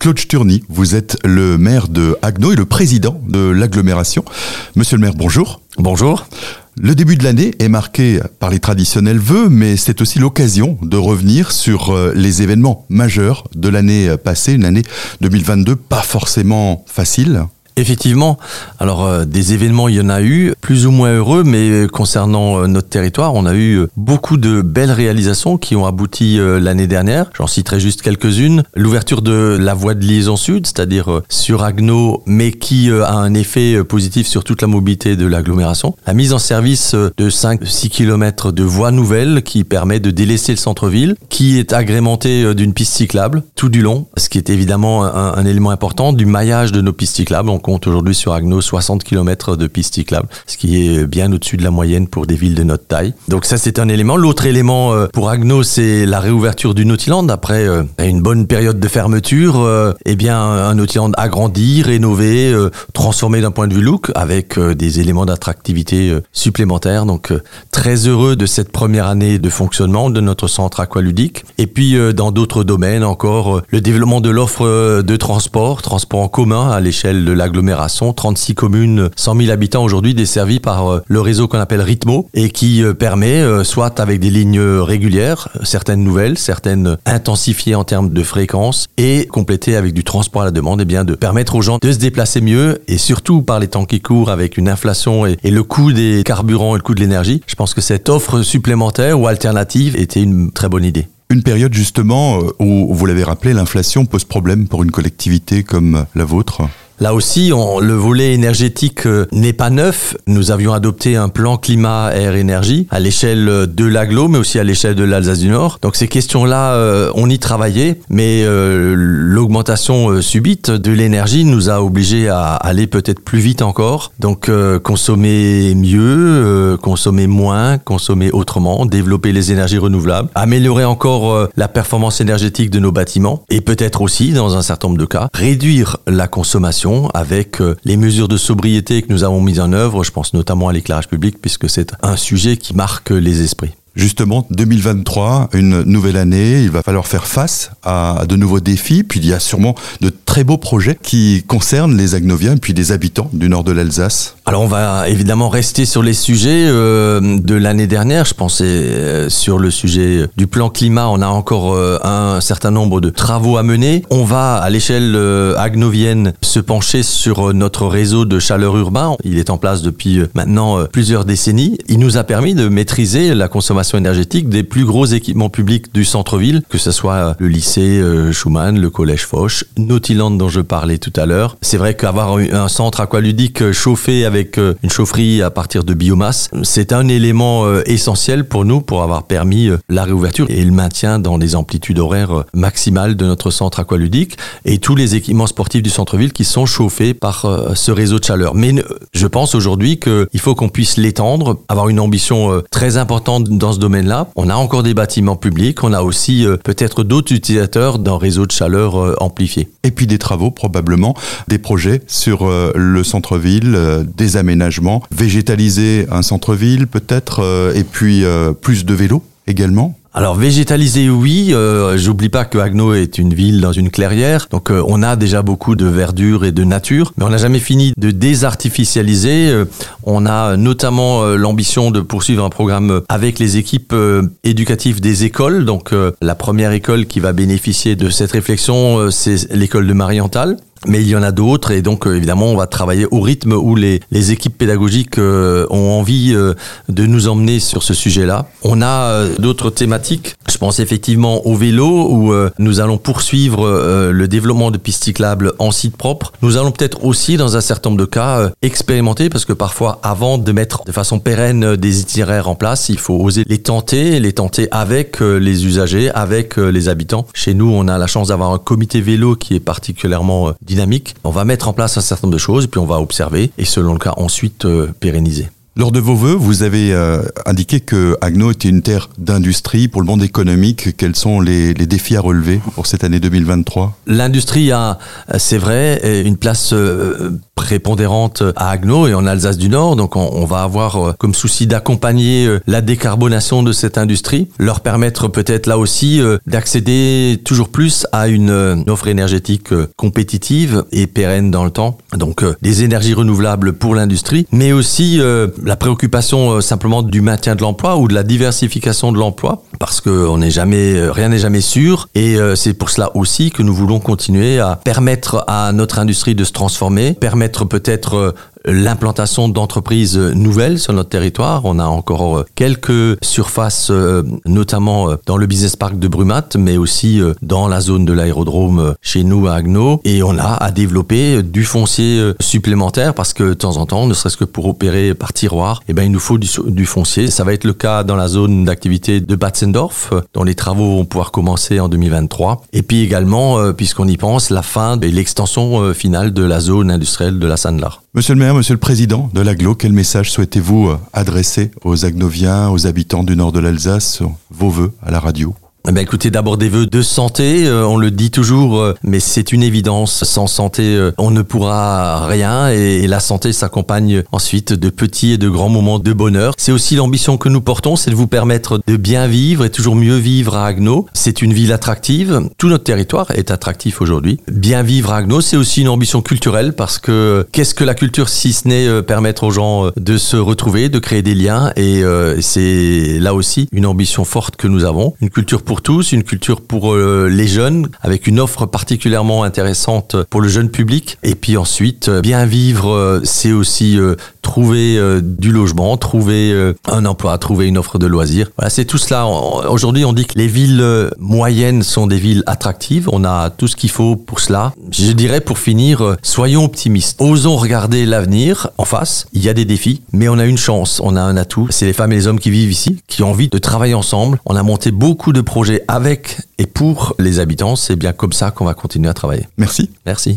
Claude Sturny, vous êtes le maire de Agno et le président de l'agglomération. Monsieur le maire, bonjour. Bonjour. Le début de l'année est marqué par les traditionnels vœux, mais c'est aussi l'occasion de revenir sur euh, les événements majeurs de l'année passée, une année 2022 pas forcément facile. Effectivement, alors euh, des événements, il y en a eu, plus ou moins heureux, mais euh, concernant euh, notre territoire, on a eu beaucoup de belles réalisations qui ont abouti l'année dernière. J'en citerai juste quelques-unes. L'ouverture de la voie de liaison sud, c'est-à-dire sur Agno, mais qui a un effet positif sur toute la mobilité de l'agglomération. La mise en service de 5-6 km de voies nouvelles qui permet de délaisser le centre-ville, qui est agrémenté d'une piste cyclable tout du long, ce qui est évidemment un, élément important du maillage de nos pistes cyclables. Aujourd'hui sur Agno 60 km de pistes cyclables, ce qui est bien au-dessus de la moyenne pour des villes de notre taille. Donc ça, c'est un élément. L'autre élément euh, pour Agno, c'est la réouverture du Nautiland après euh, une bonne période de fermeture. Euh, eh bien, un Nautiland agrandi, rénové, transformé d'un point de vue look, avec des éléments d'attractivité supplémentaires. Donc très heureux de cette première année de fonctionnement de notre centre aqualudique. Et puis dans d'autres domaines encore, le développement de l'offre de transport, transport en commun à l'échelle de l'agglomération 36 communes, 100 000 habitants aujourd'hui desservis par euh, le réseau qu'on appelle Ritmo et qui euh, permet, euh, soit avec des lignes régulières, certaines nouvelles, certaines intensifiées en termes de fréquence et complétées avec du transport à la demande, et eh bien de permettre aux gens de se déplacer mieux et surtout par les temps qui courent avec une inflation et le coût des carburants et le coût de l'énergie. Je pense que cette offre supplémentaire ou alternative était une très bonne idée. Une période justement où, vous l'avez rappelé, l'inflation pose problème pour une collectivité comme la vôtre? Là aussi, le volet énergétique euh, n'est pas neuf. Nous avions adopté un plan climat, air, énergie à l'échelle de l'aglo, mais aussi à l'échelle de l'Alsace du Nord. Donc ces questions-là, euh, on y travaillait, mais euh, l'augmentation subite de l'énergie nous a obligés à aller peut-être plus vite encore. Donc consommer mieux, consommer moins, consommer autrement, développer les énergies renouvelables, améliorer encore la performance énergétique de nos bâtiments et peut-être aussi, dans un certain nombre de cas, réduire la consommation avec euh, les mesures de sobriété que nous avons mises en œuvre. Je pense notamment à l'éclairage public puisque c'est un sujet qui marque les esprits. Justement, 2023, une nouvelle année, il va falloir faire face à de nouveaux défis, puis il y a sûrement de très beaux projets qui concernent les Agnoviens et puis les habitants du nord de l'Alsace. Alors on va évidemment rester sur les sujets euh, de l'année dernière, je pensais euh, sur le sujet du plan climat, on a encore euh, un certain nombre de travaux à mener. On va à l'échelle agnovienne se pencher sur notre réseau de chaleur urbain, il est en place depuis maintenant plusieurs décennies. Il nous a permis de maîtriser la consommation énergétique des plus gros équipements publics du centre-ville, que ce soit euh, le lycée euh, Schumann, le collège Foch, Dont je parlais tout à l'heure. C'est vrai qu'avoir un centre aqualudique euh, chauffé avec une chaufferie à partir de biomasse, c'est un élément essentiel pour nous pour avoir permis la réouverture et le maintien dans des amplitudes horaires maximales de notre centre aqualudique et tous les équipements sportifs du centre-ville qui sont chauffés par ce réseau de chaleur. Mais je pense aujourd'hui qu'il faut qu'on puisse l'étendre, avoir une ambition très importante dans ce domaine-là. On a encore des bâtiments publics, on a aussi euh, peut-être d'autres utilisateurs d'un réseau de chaleur euh, amplifié. Et puis des travaux probablement, des projets sur euh, le centre-ville, des aménagements, végétaliser un centre-ville peut-être, et puis plus de vélos également alors végétaliser oui, euh, j'oublie pas que Agno est une ville dans une clairière, donc euh, on a déjà beaucoup de verdure et de nature, mais on n'a jamais fini de désartificialiser. Euh, on a notamment l'ambition de poursuivre un programme avec les équipes éducatives des écoles. Donc la première école qui va bénéficier de cette réflexion, c'est l'école de Marienthal. Mais il y en a d'autres et donc euh, évidemment on va travailler au rythme où les, équipes pédagogiques euh, ont envie euh, de nous emmener sur ce sujet-là. On a d'autres thématiques. Je pense effectivement au vélo où nous allons poursuivre le développement de pistes cyclables en site propre. Nous allons peut-être aussi dans un certain nombre de cas expérimenter parce que parfois avant de mettre de façon pérenne des itinéraires en place, il faut oser les tenter, les tenter avec les usagers, avec les habitants. Chez nous, on a la chance d'avoir un comité vélo qui est particulièrement dynamique. On va mettre en place un certain nombre de choses, puis on va observer et selon le cas ensuite euh, pérenniser. Lors de vos voeux, vous avez euh, indiqué que Agno était une terre d'industrie pour le monde économique. Quels sont les, défis à relever pour cette année 2023 L'industrie a, c'est vrai, une place euh, prépondérante à Agno et en Alsace du Nord. Donc on, va avoir comme souci d'accompagner la décarbonation de cette industrie, leur permettre peut-être là aussi d'accéder toujours plus à une offre énergétique compétitive et pérenne dans le temps. Donc des énergies renouvelables pour l'industrie, mais aussi la préoccupation simplement du maintien de l'emploi ou de la diversification de l'emploi, parce que on n'est jamais, rien n'est jamais sûr, et c'est pour cela aussi que nous voulons continuer à permettre à notre industrie de se transformer, permettre peut-être l'implantation d'entreprises nouvelles sur notre territoire. On a encore euh, quelques surfaces, euh, notamment euh, dans le business park de Brumat, mais aussi dans la zone de l'aérodrome chez nous à Agno. Et on a à développer du foncier supplémentaire parce que de temps en temps, ne serait-ce que pour opérer par tiroir, eh ben, il nous faut du, foncier. Ça va être le cas dans la zone d'activité de Dont les travaux vont pouvoir commencer en 2023. Et puis également, puisqu'on y pense, la fin et l'extension finale de la zone industrielle de la Sanlar. Monsieur le maire, monsieur le président de l'aglo, quel message souhaitez-vous euh, adresser aux agnoviens, aux habitants du nord de l'Alsace, vos voeux à la radio? Eh ben écoutez, d'abord des vœux de santé, euh, on le dit toujours, euh, mais c'est une évidence. Sans santé, euh, on ne pourra rien et, la santé s'accompagne ensuite de petits et de grands moments de bonheur. C'est aussi l'ambition que nous portons, c'est de vous permettre de bien vivre et toujours mieux vivre à Agno. C'est une ville attractive, tout notre territoire est attractif aujourd'hui. Bien vivre à Agno, c'est aussi une ambition culturelle parce que qu'est-ce que la culture si ce n'est permettre aux gens de se retrouver, de créer des liens et c'est là aussi une ambition forte que nous avons, une culture pour tous, une culture pour euh, les jeunes, avec une offre particulièrement intéressante pour le jeune public. Et puis ensuite, euh, bien vivre, euh, c'est aussi trouver du logement, trouver un emploi, trouver une offre de loisirs. Voilà, c'est tout cela. Aujourd'hui, on dit que les villes moyennes sont des villes attractives. On a tout ce qu'il faut pour cela. Je dirais pour finir, soyons optimistes. Osons regarder l'avenir en face. Il y a des défis, mais on a une chance, on a un atout. C'est les femmes et les hommes qui vivent ici, qui ont envie de travailler ensemble. On a monté beaucoup de projets avec et pour les habitants. C'est bien comme ça qu'on va continuer à travailler. Merci. Merci.